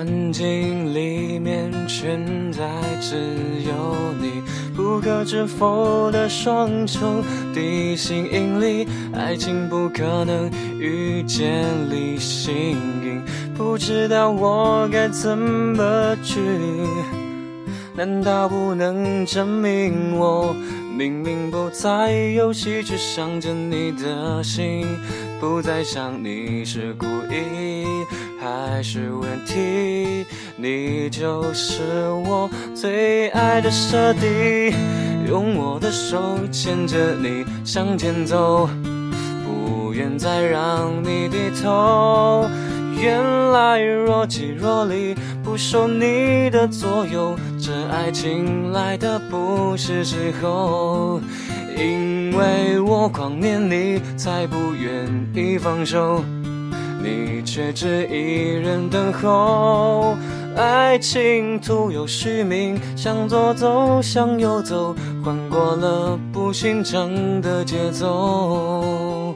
环境里面，存在只有你。不可置否的双重地心引力，爱情不可能遇见离心力。不知道我该怎么去？难道不能证明我明明不在游戏，却想着你的心？不再想你是故意还是问题？你就是我最爱的设定，用我的手牵着你向前走，不愿再让你低头。原来若即若离，不受你的左右，这爱情来的不是时候。因为我狂恋你，才不愿意放手，你却只一人等候。爱情徒有虚名，向左走，向右走，换过了不寻常的节奏。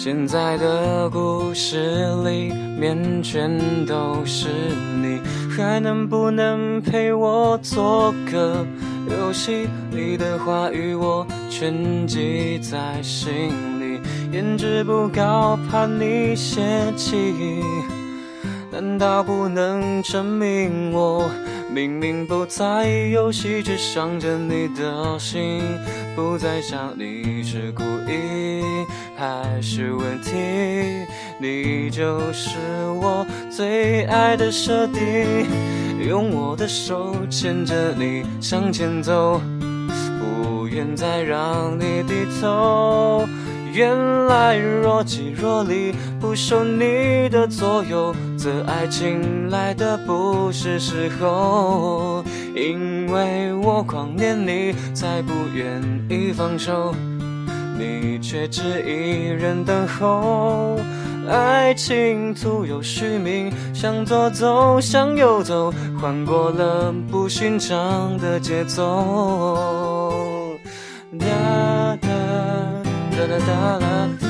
现在的故事里面全都是你，还能不能陪我做个游戏？你的话语我全记在心里，颜值不高怕你嫌弃，难道不能证明我？明明不在游戏，却想着你的心，不再想你是故意还是问题。你就是我最爱的设定，用我的手牵着你向前走，不愿再让你低头。原来若即若离，不受你的左右，则爱情来的不是时候。因为我狂恋你，才不愿意放手，你却只一人等候。爱情徒有虚名，向左走，向右走，换过了不寻常的节奏。哒哒。哒哒哒哒